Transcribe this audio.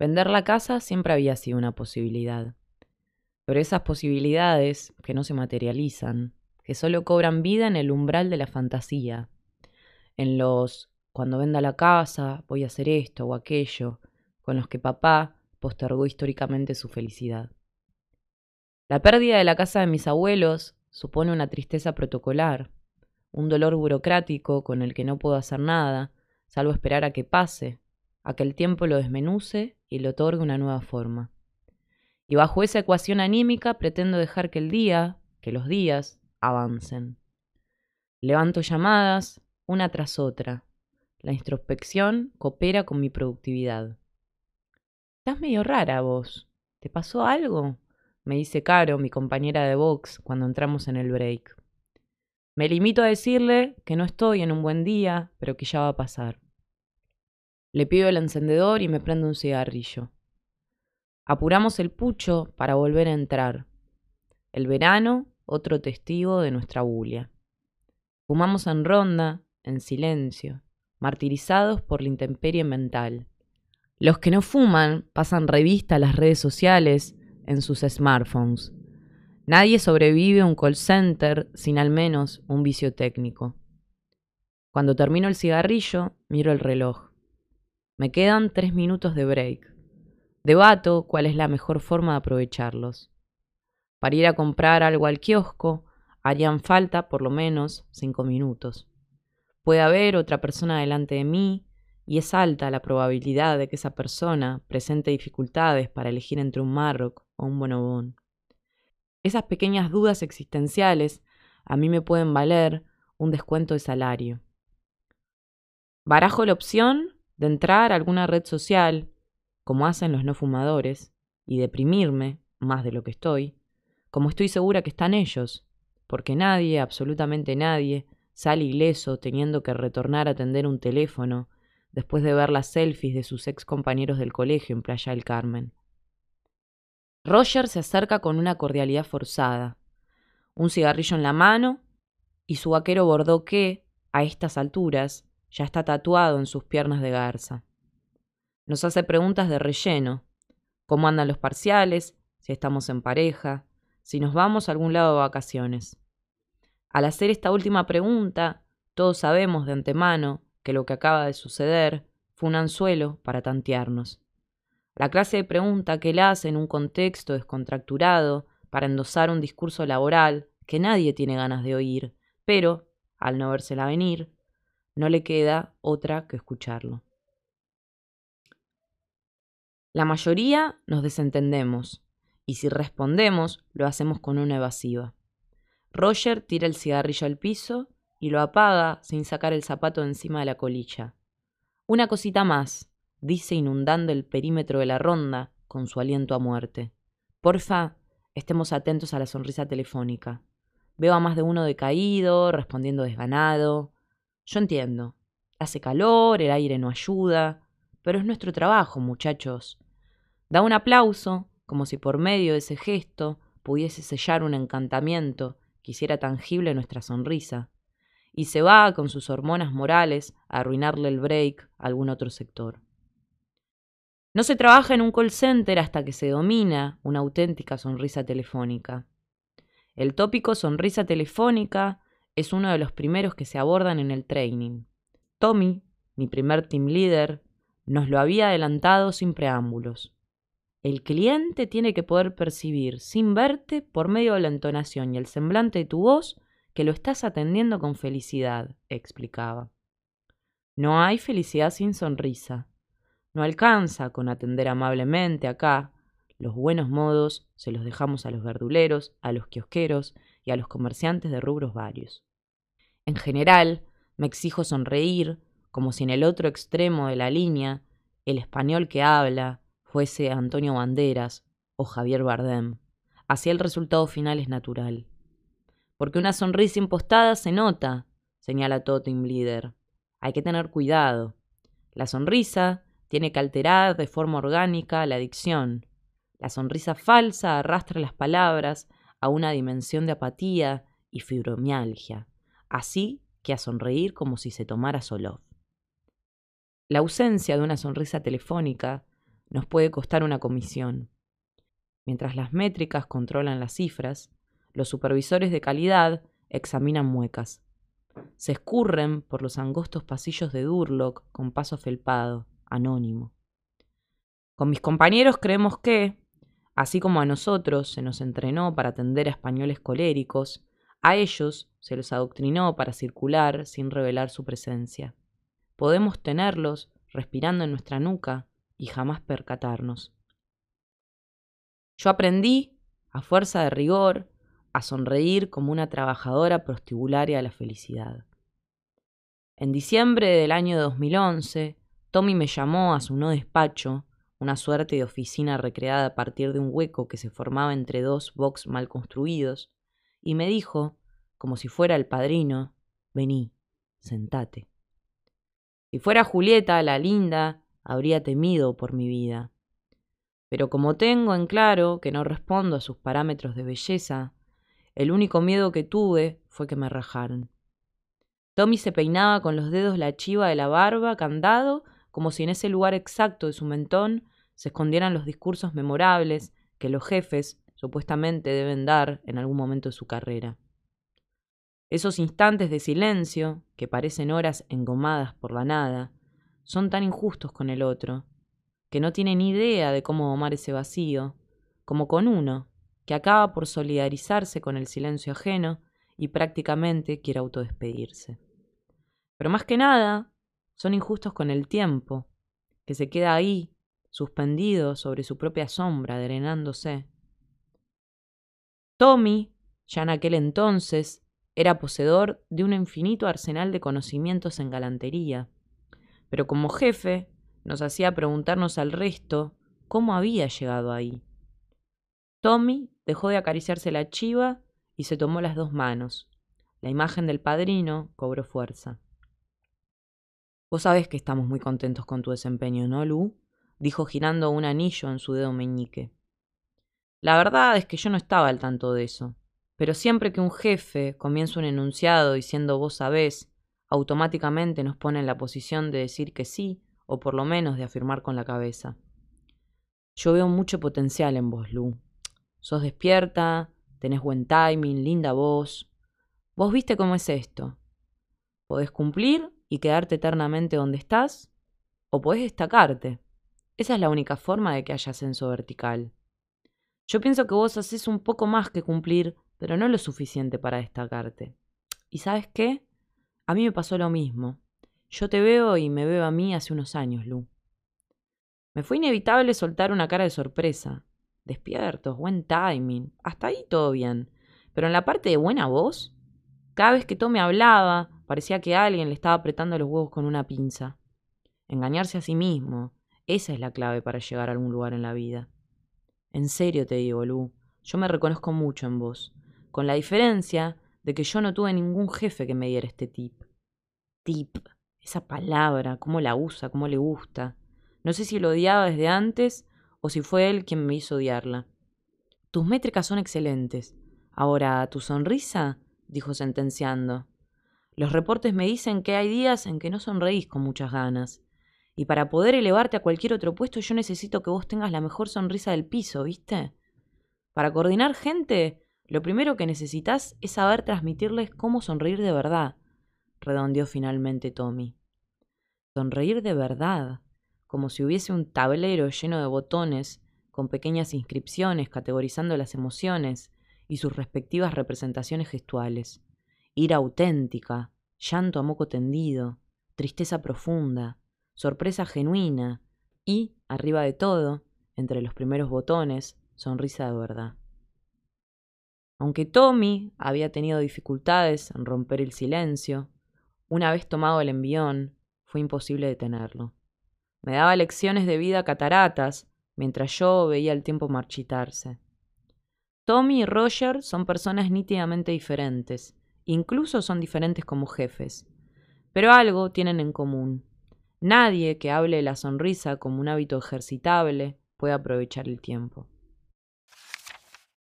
Vender la casa siempre había sido una posibilidad. Pero esas posibilidades que no se materializan, que solo cobran vida en el umbral de la fantasía, en los cuando venda la casa voy a hacer esto o aquello, con los que papá postergó históricamente su felicidad. La pérdida de la casa de mis abuelos supone una tristeza protocolar, un dolor burocrático con el que no puedo hacer nada, salvo esperar a que pase, a que el tiempo lo desmenuce y le otorgue una nueva forma. Y bajo esa ecuación anímica pretendo dejar que el día, que los días, avancen. Levanto llamadas, una tras otra. La introspección coopera con mi productividad. Estás medio rara vos. ¿Te pasó algo? me dice Caro, mi compañera de box, cuando entramos en el break. Me limito a decirle que no estoy en un buen día, pero que ya va a pasar. Le pido el encendedor y me prendo un cigarrillo. Apuramos el pucho para volver a entrar. El verano, otro testigo de nuestra bulia. Fumamos en ronda, en silencio, martirizados por la intemperie mental. Los que no fuman pasan revista a las redes sociales en sus smartphones. Nadie sobrevive a un call center sin al menos un vicio técnico. Cuando termino el cigarrillo, miro el reloj. Me quedan tres minutos de break. Debato cuál es la mejor forma de aprovecharlos. Para ir a comprar algo al kiosco, harían falta por lo menos cinco minutos. Puede haber otra persona delante de mí y es alta la probabilidad de que esa persona presente dificultades para elegir entre un Marroc o un bonobón. Esas pequeñas dudas existenciales a mí me pueden valer un descuento de salario. Barajo la opción de entrar a alguna red social, como hacen los no fumadores, y deprimirme, más de lo que estoy, como estoy segura que están ellos, porque nadie, absolutamente nadie, sale ileso teniendo que retornar a atender un teléfono después de ver las selfies de sus ex compañeros del colegio en Playa del Carmen. Roger se acerca con una cordialidad forzada, un cigarrillo en la mano y su vaquero bordó que, a estas alturas, ya está tatuado en sus piernas de garza. Nos hace preguntas de relleno, cómo andan los parciales, si estamos en pareja, si nos vamos a algún lado de vacaciones. Al hacer esta última pregunta, todos sabemos de antemano que lo que acaba de suceder fue un anzuelo para tantearnos. La clase de pregunta que él hace en un contexto descontracturado para endosar un discurso laboral que nadie tiene ganas de oír, pero, al no vérsela venir, no le queda otra que escucharlo. La mayoría nos desentendemos, y si respondemos, lo hacemos con una evasiva. Roger tira el cigarrillo al piso y lo apaga sin sacar el zapato encima de la colilla. Una cosita más, dice inundando el perímetro de la ronda con su aliento a muerte. Porfa, estemos atentos a la sonrisa telefónica. Veo a más de uno decaído, respondiendo desganado. Yo entiendo. Hace calor, el aire no ayuda, pero es nuestro trabajo, muchachos. Da un aplauso, como si por medio de ese gesto pudiese sellar un encantamiento que hiciera tangible nuestra sonrisa, y se va con sus hormonas morales a arruinarle el break a algún otro sector. No se trabaja en un call center hasta que se domina una auténtica sonrisa telefónica. El tópico sonrisa telefónica es uno de los primeros que se abordan en el training. Tommy, mi primer team leader, nos lo había adelantado sin preámbulos. El cliente tiene que poder percibir, sin verte, por medio de la entonación y el semblante de tu voz, que lo estás atendiendo con felicidad, explicaba. No hay felicidad sin sonrisa. No alcanza con atender amablemente acá. Los buenos modos se los dejamos a los verduleros, a los kiosqueros y a los comerciantes de rubros varios. En general, me exijo sonreír, como si en el otro extremo de la línea el español que habla fuese Antonio Banderas o Javier Bardem. Así el resultado final es natural. Porque una sonrisa impostada se nota, señala todo Leader. Hay que tener cuidado. La sonrisa tiene que alterar de forma orgánica la dicción. La sonrisa falsa arrastra las palabras a una dimensión de apatía y fibromialgia, así que a sonreír como si se tomara solo. La ausencia de una sonrisa telefónica nos puede costar una comisión. Mientras las métricas controlan las cifras, los supervisores de calidad examinan muecas. Se escurren por los angostos pasillos de Durlock con paso felpado, anónimo. Con mis compañeros creemos que, así como a nosotros se nos entrenó para atender a españoles coléricos, a ellos se los adoctrinó para circular sin revelar su presencia. Podemos tenerlos respirando en nuestra nuca y jamás percatarnos. Yo aprendí, a fuerza de rigor, a sonreír como una trabajadora prostibularia de la felicidad. En diciembre del año 2011, Tommy me llamó a su no despacho, una suerte de oficina recreada a partir de un hueco que se formaba entre dos box mal construidos, y me dijo, como si fuera el padrino, vení, sentate. Si fuera Julieta, la linda, habría temido por mi vida. Pero como tengo en claro que no respondo a sus parámetros de belleza, el único miedo que tuve fue que me rajaran. Tommy se peinaba con los dedos la chiva de la barba, candado, como si en ese lugar exacto de su mentón se escondieran los discursos memorables que los jefes supuestamente deben dar en algún momento de su carrera. Esos instantes de silencio, que parecen horas engomadas por la nada, son tan injustos con el otro, que no tienen idea de cómo domar ese vacío, como con uno, que acaba por solidarizarse con el silencio ajeno y prácticamente quiere autodespedirse. Pero más que nada, son injustos con el tiempo, que se queda ahí, suspendido sobre su propia sombra, drenándose. Tommy, ya en aquel entonces, era poseedor de un infinito arsenal de conocimientos en galantería, pero como jefe nos hacía preguntarnos al resto cómo había llegado ahí. Tommy dejó de acariciarse la chiva y se tomó las dos manos. La imagen del padrino cobró fuerza. Vos sabés que estamos muy contentos con tu desempeño, ¿no, Lu? dijo girando un anillo en su dedo meñique. La verdad es que yo no estaba al tanto de eso, pero siempre que un jefe comienza un enunciado diciendo vos sabés, automáticamente nos pone en la posición de decir que sí, o por lo menos de afirmar con la cabeza. Yo veo mucho potencial en vos, Lu, Sos despierta, tenés buen timing, linda voz. Vos viste cómo es esto. Podés cumplir y quedarte eternamente donde estás, o podés destacarte. Esa es la única forma de que haya ascenso vertical. Yo pienso que vos haces un poco más que cumplir, pero no lo suficiente para destacarte. ¿Y sabes qué? A mí me pasó lo mismo. Yo te veo y me veo a mí hace unos años, Lu. Me fue inevitable soltar una cara de sorpresa, despiertos, buen timing, hasta ahí todo bien. Pero en la parte de buena voz, cada vez que Tommy hablaba, parecía que alguien le estaba apretando los huevos con una pinza. Engañarse a sí mismo, esa es la clave para llegar a algún lugar en la vida. En serio te digo, Lu, yo me reconozco mucho en vos, con la diferencia de que yo no tuve ningún jefe que me diera este tip. Tip, esa palabra, cómo la usa, cómo le gusta. No sé si lo odiaba desde antes o si fue él quien me hizo odiarla. Tus métricas son excelentes. Ahora, ¿tu sonrisa? dijo sentenciando. Los reportes me dicen que hay días en que no sonreís con muchas ganas. Y para poder elevarte a cualquier otro puesto yo necesito que vos tengas la mejor sonrisa del piso, ¿viste? Para coordinar gente, lo primero que necesitas es saber transmitirles cómo sonreír de verdad, redondeó finalmente Tommy. Sonreír de verdad como si hubiese un tablero lleno de botones con pequeñas inscripciones categorizando las emociones y sus respectivas representaciones gestuales. Ira auténtica, llanto a moco tendido, tristeza profunda, sorpresa genuina y, arriba de todo, entre los primeros botones, sonrisa de verdad. Aunque Tommy había tenido dificultades en romper el silencio, una vez tomado el envión, fue imposible detenerlo. Me daba lecciones de vida cataratas, mientras yo veía el tiempo marchitarse. Tommy y Roger son personas nítidamente diferentes, incluso son diferentes como jefes, pero algo tienen en común. Nadie que hable de la sonrisa como un hábito ejercitable puede aprovechar el tiempo.